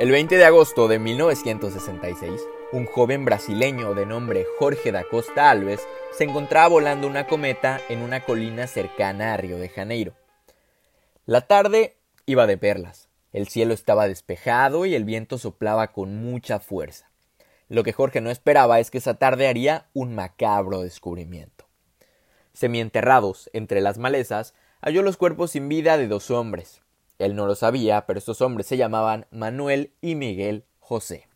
El 20 de agosto de 1966, un joven brasileño de nombre Jorge da Costa Alves se encontraba volando una cometa en una colina cercana a Río de Janeiro. La tarde iba de perlas, el cielo estaba despejado y el viento soplaba con mucha fuerza. Lo que Jorge no esperaba es que esa tarde haría un macabro descubrimiento. Semienterrados entre las malezas, halló los cuerpos sin vida de dos hombres, él no lo sabía, pero estos hombres se llamaban Manuel y Miguel José.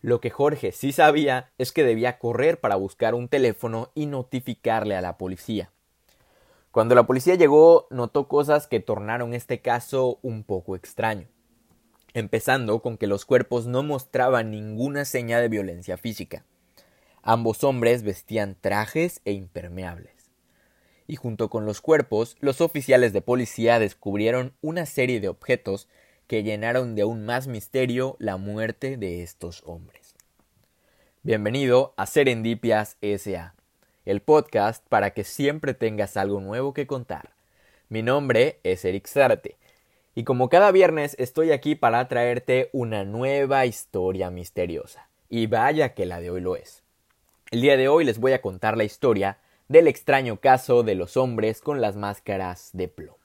Lo que Jorge sí sabía es que debía correr para buscar un teléfono y notificarle a la policía. Cuando la policía llegó, notó cosas que tornaron este caso un poco extraño. Empezando con que los cuerpos no mostraban ninguna seña de violencia física. Ambos hombres vestían trajes e impermeables y junto con los cuerpos, los oficiales de policía descubrieron una serie de objetos que llenaron de aún más misterio la muerte de estos hombres. Bienvenido a Serendipias SA, el podcast para que siempre tengas algo nuevo que contar. Mi nombre es Eric Zarte, y como cada viernes estoy aquí para traerte una nueva historia misteriosa. Y vaya que la de hoy lo es. El día de hoy les voy a contar la historia del extraño caso de los hombres con las máscaras de plomo.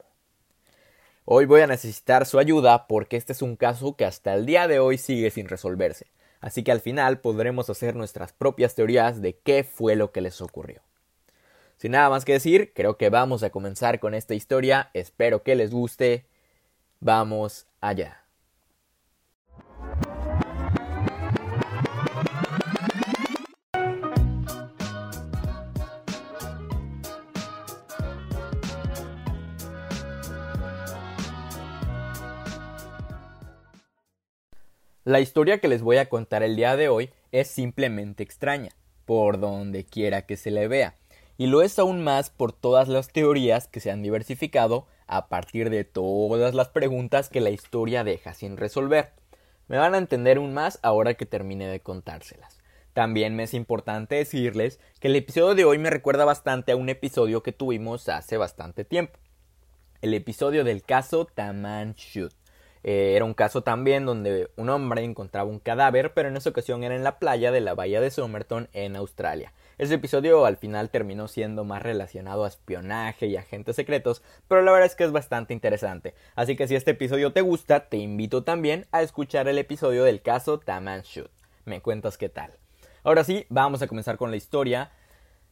Hoy voy a necesitar su ayuda porque este es un caso que hasta el día de hoy sigue sin resolverse, así que al final podremos hacer nuestras propias teorías de qué fue lo que les ocurrió. Sin nada más que decir, creo que vamos a comenzar con esta historia, espero que les guste, vamos allá. La historia que les voy a contar el día de hoy es simplemente extraña, por donde quiera que se le vea, y lo es aún más por todas las teorías que se han diversificado a partir de todas las preguntas que la historia deja sin resolver. Me van a entender aún más ahora que termine de contárselas. También me es importante decirles que el episodio de hoy me recuerda bastante a un episodio que tuvimos hace bastante tiempo. El episodio del caso Taman Shoot. Eh, era un caso también donde un hombre encontraba un cadáver, pero en esa ocasión era en la playa de la bahía de Somerton en Australia. Ese episodio al final terminó siendo más relacionado a espionaje y agentes secretos, pero la verdad es que es bastante interesante. Así que si este episodio te gusta, te invito también a escuchar el episodio del caso Taman Shoot. Me cuentas qué tal. Ahora sí, vamos a comenzar con la historia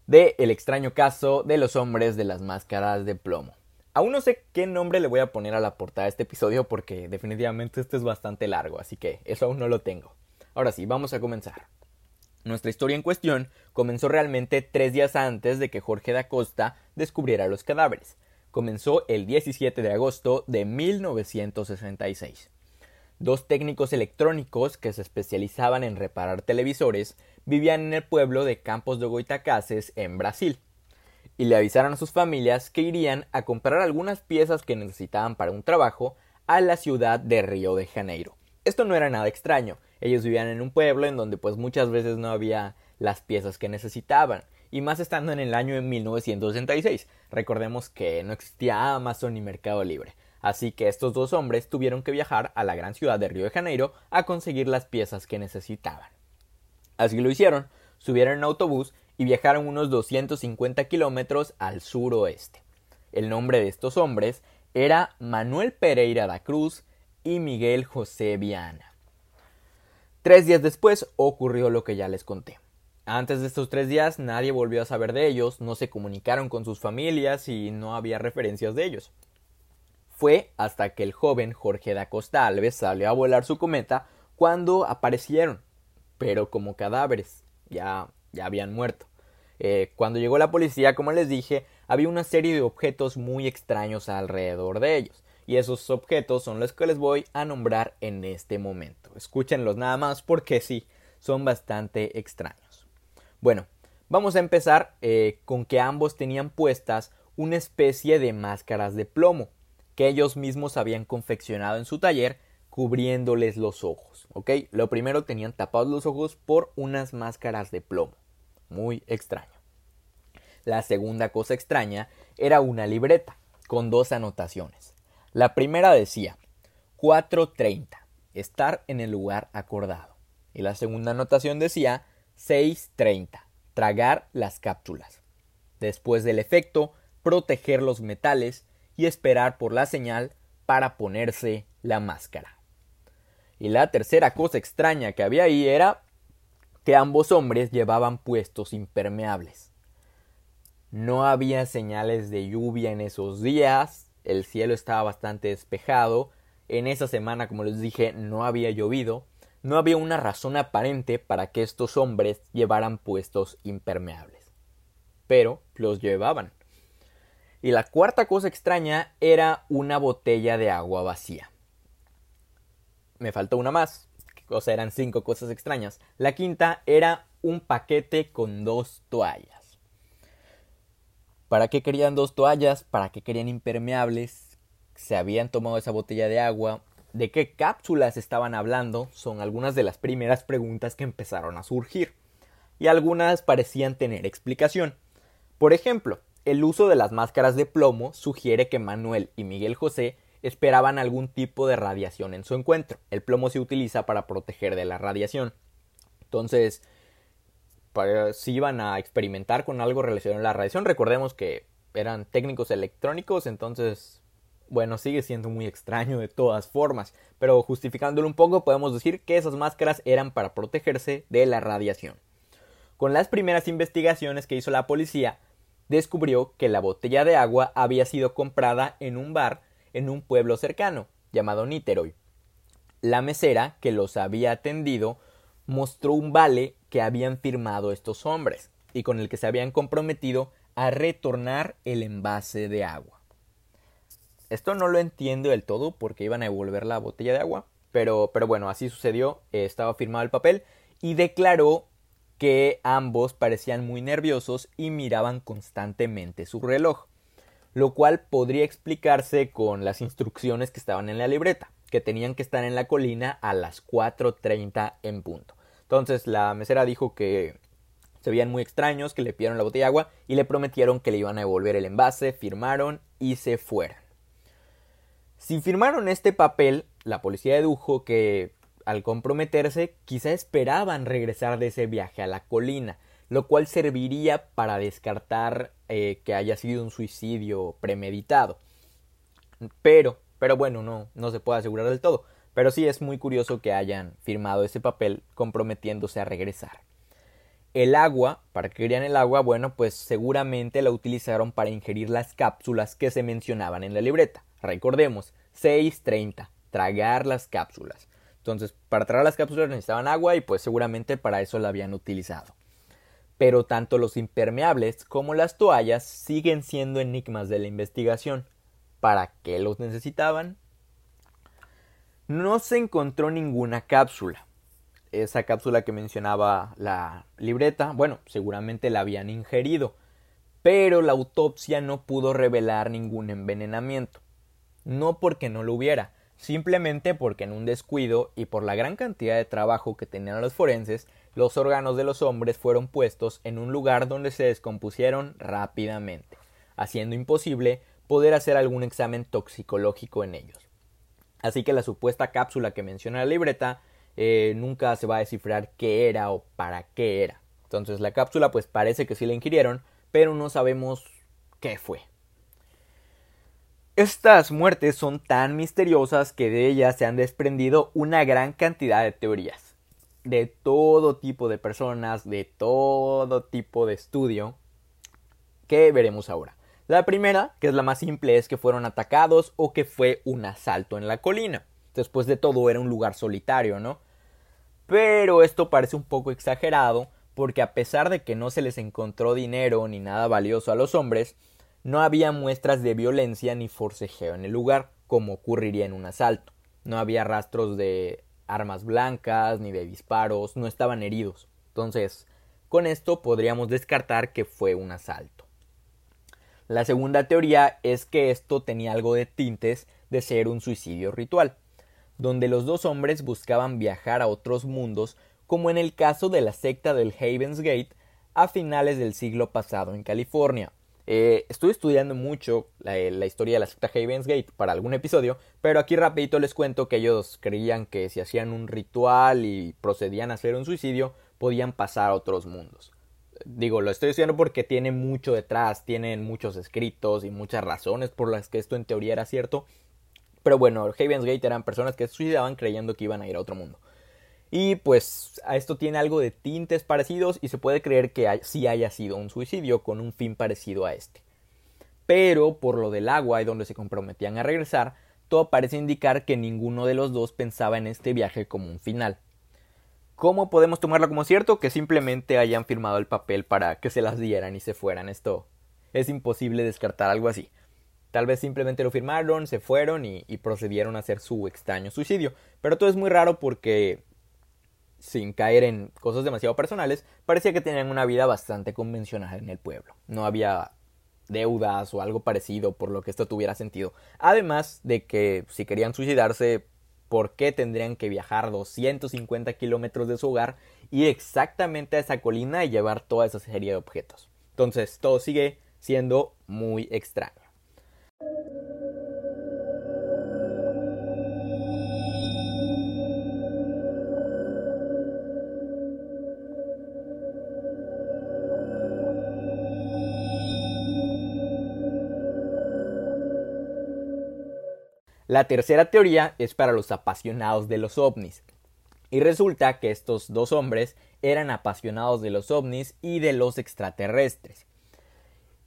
de el extraño caso de los hombres de las máscaras de plomo. Aún no sé qué nombre le voy a poner a la portada de este episodio porque definitivamente este es bastante largo, así que eso aún no lo tengo. Ahora sí, vamos a comenzar. Nuestra historia en cuestión comenzó realmente tres días antes de que Jorge da Costa descubriera los cadáveres. Comenzó el 17 de agosto de 1966. Dos técnicos electrónicos que se especializaban en reparar televisores vivían en el pueblo de Campos de Goitacases, en Brasil y le avisaron a sus familias que irían a comprar algunas piezas que necesitaban para un trabajo a la ciudad de Río de Janeiro. Esto no era nada extraño, ellos vivían en un pueblo en donde pues muchas veces no había las piezas que necesitaban, y más estando en el año de 1966. Recordemos que no existía Amazon ni Mercado Libre, así que estos dos hombres tuvieron que viajar a la gran ciudad de Río de Janeiro a conseguir las piezas que necesitaban. Así lo hicieron, subieron en autobús y viajaron unos 250 kilómetros al suroeste. El nombre de estos hombres era Manuel Pereira da Cruz y Miguel José Viana. Tres días después ocurrió lo que ya les conté. Antes de estos tres días nadie volvió a saber de ellos, no se comunicaron con sus familias y no había referencias de ellos. Fue hasta que el joven Jorge da Costa Alves salió a volar su cometa cuando aparecieron, pero como cadáveres, ya, ya habían muerto. Eh, cuando llegó la policía, como les dije, había una serie de objetos muy extraños alrededor de ellos. Y esos objetos son los que les voy a nombrar en este momento. Escúchenlos nada más porque sí, son bastante extraños. Bueno, vamos a empezar eh, con que ambos tenían puestas una especie de máscaras de plomo, que ellos mismos habían confeccionado en su taller cubriéndoles los ojos, ¿ok? Lo primero tenían tapados los ojos por unas máscaras de plomo. Muy extraño. La segunda cosa extraña era una libreta con dos anotaciones. La primera decía 4.30, estar en el lugar acordado. Y la segunda anotación decía 6.30, tragar las cápsulas. Después del efecto, proteger los metales y esperar por la señal para ponerse la máscara. Y la tercera cosa extraña que había ahí era que ambos hombres llevaban puestos impermeables. No había señales de lluvia en esos días, el cielo estaba bastante despejado, en esa semana, como les dije, no había llovido, no había una razón aparente para que estos hombres llevaran puestos impermeables. Pero los llevaban. Y la cuarta cosa extraña era una botella de agua vacía. Me faltó una más, o sea, eran cinco cosas extrañas. La quinta era un paquete con dos toallas. ¿Para qué querían dos toallas? ¿Para qué querían impermeables? ¿Se habían tomado esa botella de agua? ¿De qué cápsulas estaban hablando? Son algunas de las primeras preguntas que empezaron a surgir. Y algunas parecían tener explicación. Por ejemplo, el uso de las máscaras de plomo sugiere que Manuel y Miguel José esperaban algún tipo de radiación en su encuentro. El plomo se utiliza para proteger de la radiación. Entonces, si iban a experimentar con algo relacionado a la radiación, recordemos que eran técnicos electrónicos, entonces, bueno, sigue siendo muy extraño de todas formas, pero justificándolo un poco, podemos decir que esas máscaras eran para protegerse de la radiación. Con las primeras investigaciones que hizo la policía, descubrió que la botella de agua había sido comprada en un bar en un pueblo cercano, llamado Niterói. La mesera que los había atendido mostró un vale que habían firmado estos hombres y con el que se habían comprometido a retornar el envase de agua. Esto no lo entiendo del todo porque iban a devolver la botella de agua, pero, pero bueno, así sucedió, estaba firmado el papel y declaró que ambos parecían muy nerviosos y miraban constantemente su reloj, lo cual podría explicarse con las instrucciones que estaban en la libreta, que tenían que estar en la colina a las 4.30 en punto. Entonces la mesera dijo que se veían muy extraños, que le pidieron la botella de agua y le prometieron que le iban a devolver el envase, firmaron y se fueron. Si firmaron este papel, la policía dedujo que al comprometerse, quizá esperaban regresar de ese viaje a la colina, lo cual serviría para descartar eh, que haya sido un suicidio premeditado. Pero, pero bueno, no, no se puede asegurar del todo. Pero sí es muy curioso que hayan firmado ese papel comprometiéndose a regresar. El agua, ¿para qué querían el agua? Bueno, pues seguramente la utilizaron para ingerir las cápsulas que se mencionaban en la libreta. Recordemos, 6.30, tragar las cápsulas. Entonces, para traer las cápsulas necesitaban agua y pues seguramente para eso la habían utilizado. Pero tanto los impermeables como las toallas siguen siendo enigmas de la investigación. ¿Para qué los necesitaban? No se encontró ninguna cápsula. Esa cápsula que mencionaba la libreta, bueno, seguramente la habían ingerido, pero la autopsia no pudo revelar ningún envenenamiento. No porque no lo hubiera, simplemente porque en un descuido y por la gran cantidad de trabajo que tenían los forenses, los órganos de los hombres fueron puestos en un lugar donde se descompusieron rápidamente, haciendo imposible poder hacer algún examen toxicológico en ellos. Así que la supuesta cápsula que menciona la libreta eh, nunca se va a descifrar qué era o para qué era. Entonces la cápsula pues parece que sí la ingirieron, pero no sabemos qué fue. Estas muertes son tan misteriosas que de ellas se han desprendido una gran cantidad de teorías. De todo tipo de personas, de todo tipo de estudio, que veremos ahora. La primera, que es la más simple, es que fueron atacados o que fue un asalto en la colina. Después de todo era un lugar solitario, ¿no? Pero esto parece un poco exagerado, porque a pesar de que no se les encontró dinero ni nada valioso a los hombres, no había muestras de violencia ni forcejeo en el lugar, como ocurriría en un asalto. No había rastros de armas blancas ni de disparos, no estaban heridos. Entonces, con esto podríamos descartar que fue un asalto. La segunda teoría es que esto tenía algo de tintes de ser un suicidio ritual, donde los dos hombres buscaban viajar a otros mundos, como en el caso de la secta del Havens Gate a finales del siglo pasado en California. Eh, estoy estudiando mucho la, la, historia de la secta Havens Gate para algún episodio, pero aquí rapidito les cuento que ellos creían que si hacían un ritual y procedían a hacer un suicidio, podían pasar a otros mundos digo, lo estoy diciendo porque tiene mucho detrás, tienen muchos escritos y muchas razones por las que esto en teoría era cierto. Pero bueno, Haven's Gate eran personas que se suicidaban creyendo que iban a ir a otro mundo. Y pues a esto tiene algo de tintes parecidos y se puede creer que sí haya sido un suicidio con un fin parecido a este. Pero por lo del agua y donde se comprometían a regresar, todo parece indicar que ninguno de los dos pensaba en este viaje como un final. ¿Cómo podemos tomarlo como cierto? Que simplemente hayan firmado el papel para que se las dieran y se fueran. Esto es imposible descartar algo así. Tal vez simplemente lo firmaron, se fueron y, procedieron a hacer su extraño suicidio. Pero todo es muy raro porque, sin caer en cosas demasiado personales, parecía que tenían una vida bastante convencional en el pueblo. No había deudas o algo parecido por lo que esto tuviera sentido. Además de que si querían suicidarse por qué tendrían que viajar 250 kilómetros de su hogar, ir exactamente a esa colina y llevar toda esa serie de objetos. Entonces todo sigue siendo muy extraño. La tercera teoría es para los apasionados de los ovnis. Y resulta que estos dos hombres eran apasionados de los ovnis y de los extraterrestres.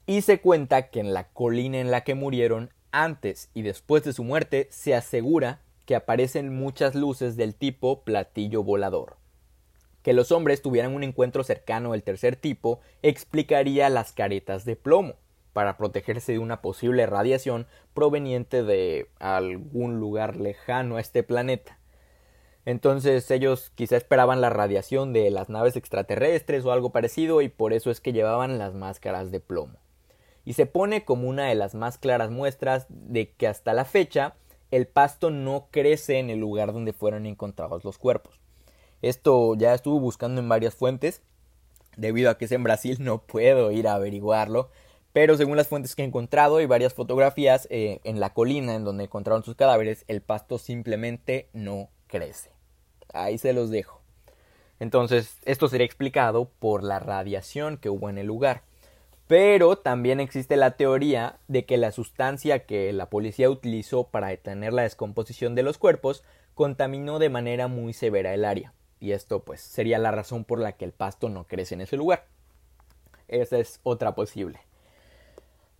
Y se cuenta que en la colina en la que murieron, antes y después de su muerte, se asegura que aparecen muchas luces del tipo platillo volador. Que los hombres tuvieran un encuentro cercano del tercer tipo explicaría las caretas de plomo, para protegerse de una posible radiación proveniente de algún lugar lejano a este planeta. Entonces ellos quizá esperaban la radiación de las naves extraterrestres o algo parecido y por eso es que llevaban las máscaras de plomo. Y se pone como una de las más claras muestras de que hasta la fecha el pasto no crece en el lugar donde fueron encontrados los cuerpos. Esto ya estuve buscando en varias fuentes, debido a que es en Brasil no puedo ir a averiguarlo, pero según las fuentes que he encontrado y varias fotografías eh, en la colina en donde encontraron sus cadáveres, el pasto simplemente no crece. Ahí se los dejo. Entonces, esto sería explicado por la radiación que hubo en el lugar. Pero también existe la teoría de que la sustancia que la policía utilizó para detener la descomposición de los cuerpos contaminó de manera muy severa el área. Y esto pues sería la razón por la que el pasto no crece en ese lugar. Esa es otra posible.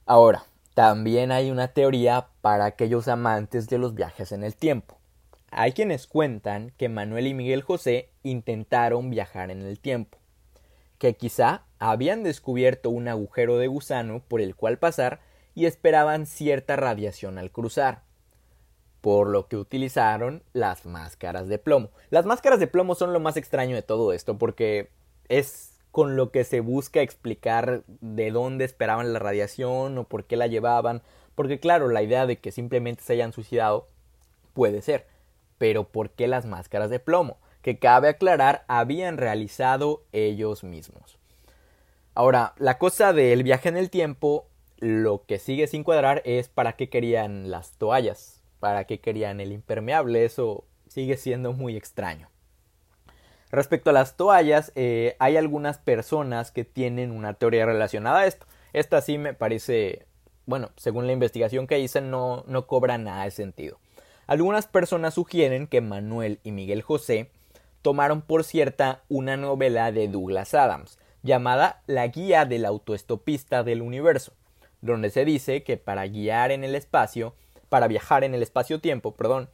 Ahora, también hay una teoría para aquellos amantes de los viajes en el tiempo. Hay quienes cuentan que Manuel y Miguel José intentaron viajar en el tiempo, que quizá habían descubierto un agujero de gusano por el cual pasar y esperaban cierta radiación al cruzar, por lo que utilizaron las máscaras de plomo. Las máscaras de plomo son lo más extraño de todo esto porque es con lo que se busca explicar de dónde esperaban la radiación o por qué la llevaban, porque claro, la idea de que simplemente se hayan suicidado puede ser, pero ¿por qué las máscaras de plomo? Que cabe aclarar habían realizado ellos mismos. Ahora, la cosa del viaje en el tiempo, lo que sigue sin cuadrar es para qué querían las toallas, para qué querían el impermeable, eso sigue siendo muy extraño. Respecto a las toallas, eh, hay algunas personas que tienen una teoría relacionada a esto. Esta sí me parece, bueno, según la investigación que hice, no, no cobra nada de sentido. Algunas personas sugieren que Manuel y Miguel José tomaron por cierta una novela de Douglas Adams llamada La Guía del Autoestopista del Universo, donde se dice que para guiar en el espacio, para viajar en el espacio-tiempo, perdón,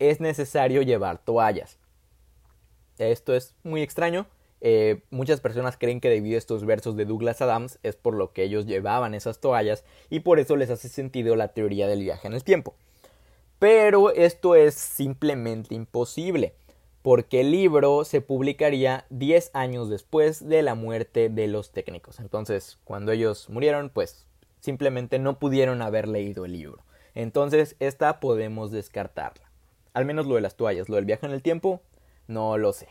es necesario llevar toallas. Esto es muy extraño. Eh, muchas personas creen que debido a estos versos de Douglas Adams es por lo que ellos llevaban esas toallas y por eso les hace sentido la teoría del viaje en el tiempo. Pero esto es simplemente imposible, porque el libro se publicaría 10 años después de la muerte de los técnicos. Entonces, cuando ellos murieron, pues Simplemente no pudieron haber leído el libro. Entonces, esta podemos descartarla. Al menos lo de las toallas, lo del viaje en el tiempo, no lo sé.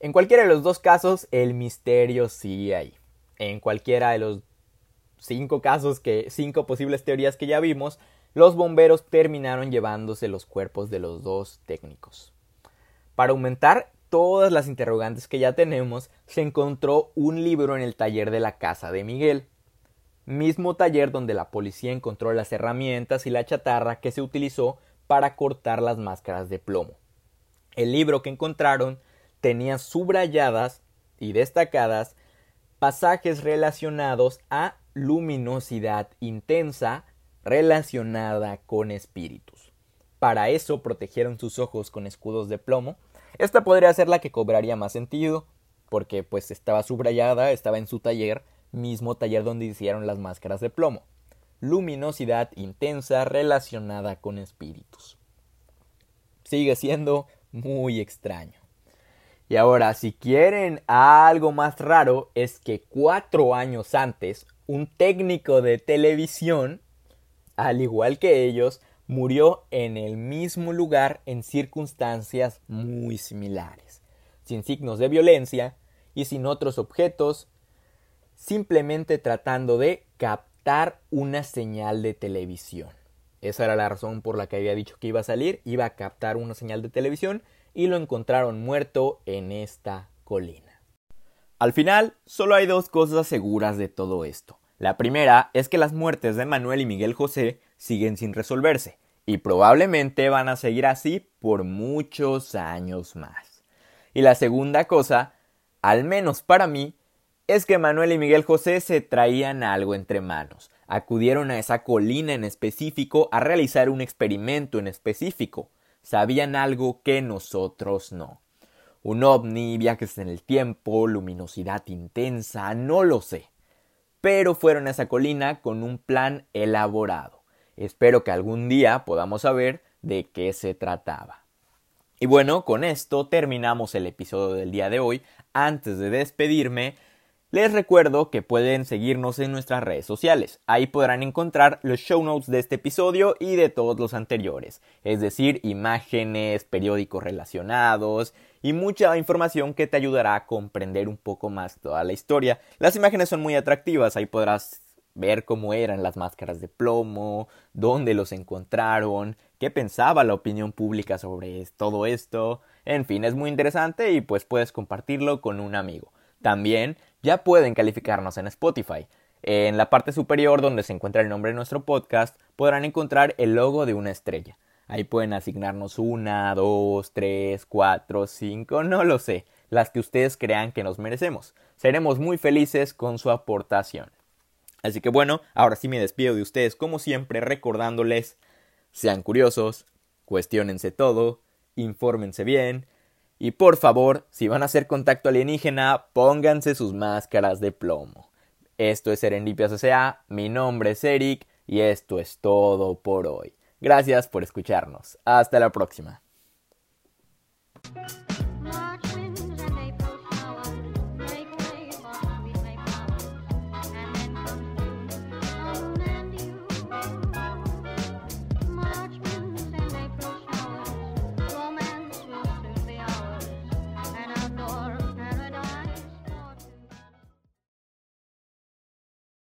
En cualquiera de los dos casos, el misterio sigue ahí. En cualquiera de los cinco casos que, cinco posibles teorías que ya vimos, los bomberos terminaron llevándose los cuerpos de los dos técnicos. Para aumentar todas las interrogantes que ya tenemos, se encontró un libro en el taller de la casa de Miguel. Mismo taller donde la policía encontró las herramientas y la chatarra que se utilizó para cortar las máscaras de plomo. El libro que encontraron tenía subrayadas y destacadas pasajes relacionados a luminosidad intensa relacionada con espíritus. Para eso protegieron sus ojos con escudos de plomo. Esta podría ser la que cobraría más sentido, porque pues estaba subrayada, estaba en su taller, mismo taller donde hicieron las máscaras de plomo. Luminosidad intensa relacionada con espíritus. Sigue siendo muy extraño. Y ahora, si quieren algo más raro, es que cuatro años antes, un técnico de televisión, al igual que ellos, murió en el mismo lugar en circunstancias muy similares, sin signos de violencia y sin otros objetos, simplemente tratando de captar una señal de televisión. Esa era la razón por la que había dicho que iba a salir, iba a captar una señal de televisión y lo encontraron muerto en esta colina. Al final, solo hay dos cosas seguras de todo esto. La primera es que las muertes de Manuel y Miguel José siguen sin resolverse, y probablemente van a seguir así por muchos años más. Y la segunda cosa, al menos para mí, es que Manuel y Miguel José se traían algo entre manos, acudieron a esa colina en específico a realizar un experimento en específico, sabían algo que nosotros no. Un ovni, viajes en el tiempo, luminosidad intensa, no lo sé. Pero fueron a esa colina con un plan elaborado. Espero que algún día podamos saber de qué se trataba. Y bueno, con esto terminamos el episodio del día de hoy. Antes de despedirme, les recuerdo que pueden seguirnos en nuestras redes sociales. Ahí podrán encontrar los show notes de este episodio y de todos los anteriores, es decir, imágenes, periódicos relacionados y mucha información que te ayudará a comprender un poco más toda la historia. Las imágenes son muy atractivas, ahí podrás ver cómo eran las máscaras de plomo, dónde los encontraron, qué pensaba la opinión pública sobre todo esto. En fin, es muy interesante y pues puedes compartirlo con un amigo. También ya pueden calificarnos en Spotify. En la parte superior donde se encuentra el nombre de nuestro podcast podrán encontrar el logo de una estrella. Ahí pueden asignarnos una, dos, tres, cuatro, cinco, no lo sé, las que ustedes crean que nos merecemos. Seremos muy felices con su aportación. Así que bueno, ahora sí me despido de ustedes como siempre recordándoles, sean curiosos, cuestionense todo, infórmense bien, y por favor, si van a hacer contacto alienígena, pónganse sus máscaras de plomo. Esto es Serendipias S.A., mi nombre es Eric y esto es todo por hoy. Gracias por escucharnos. Hasta la próxima.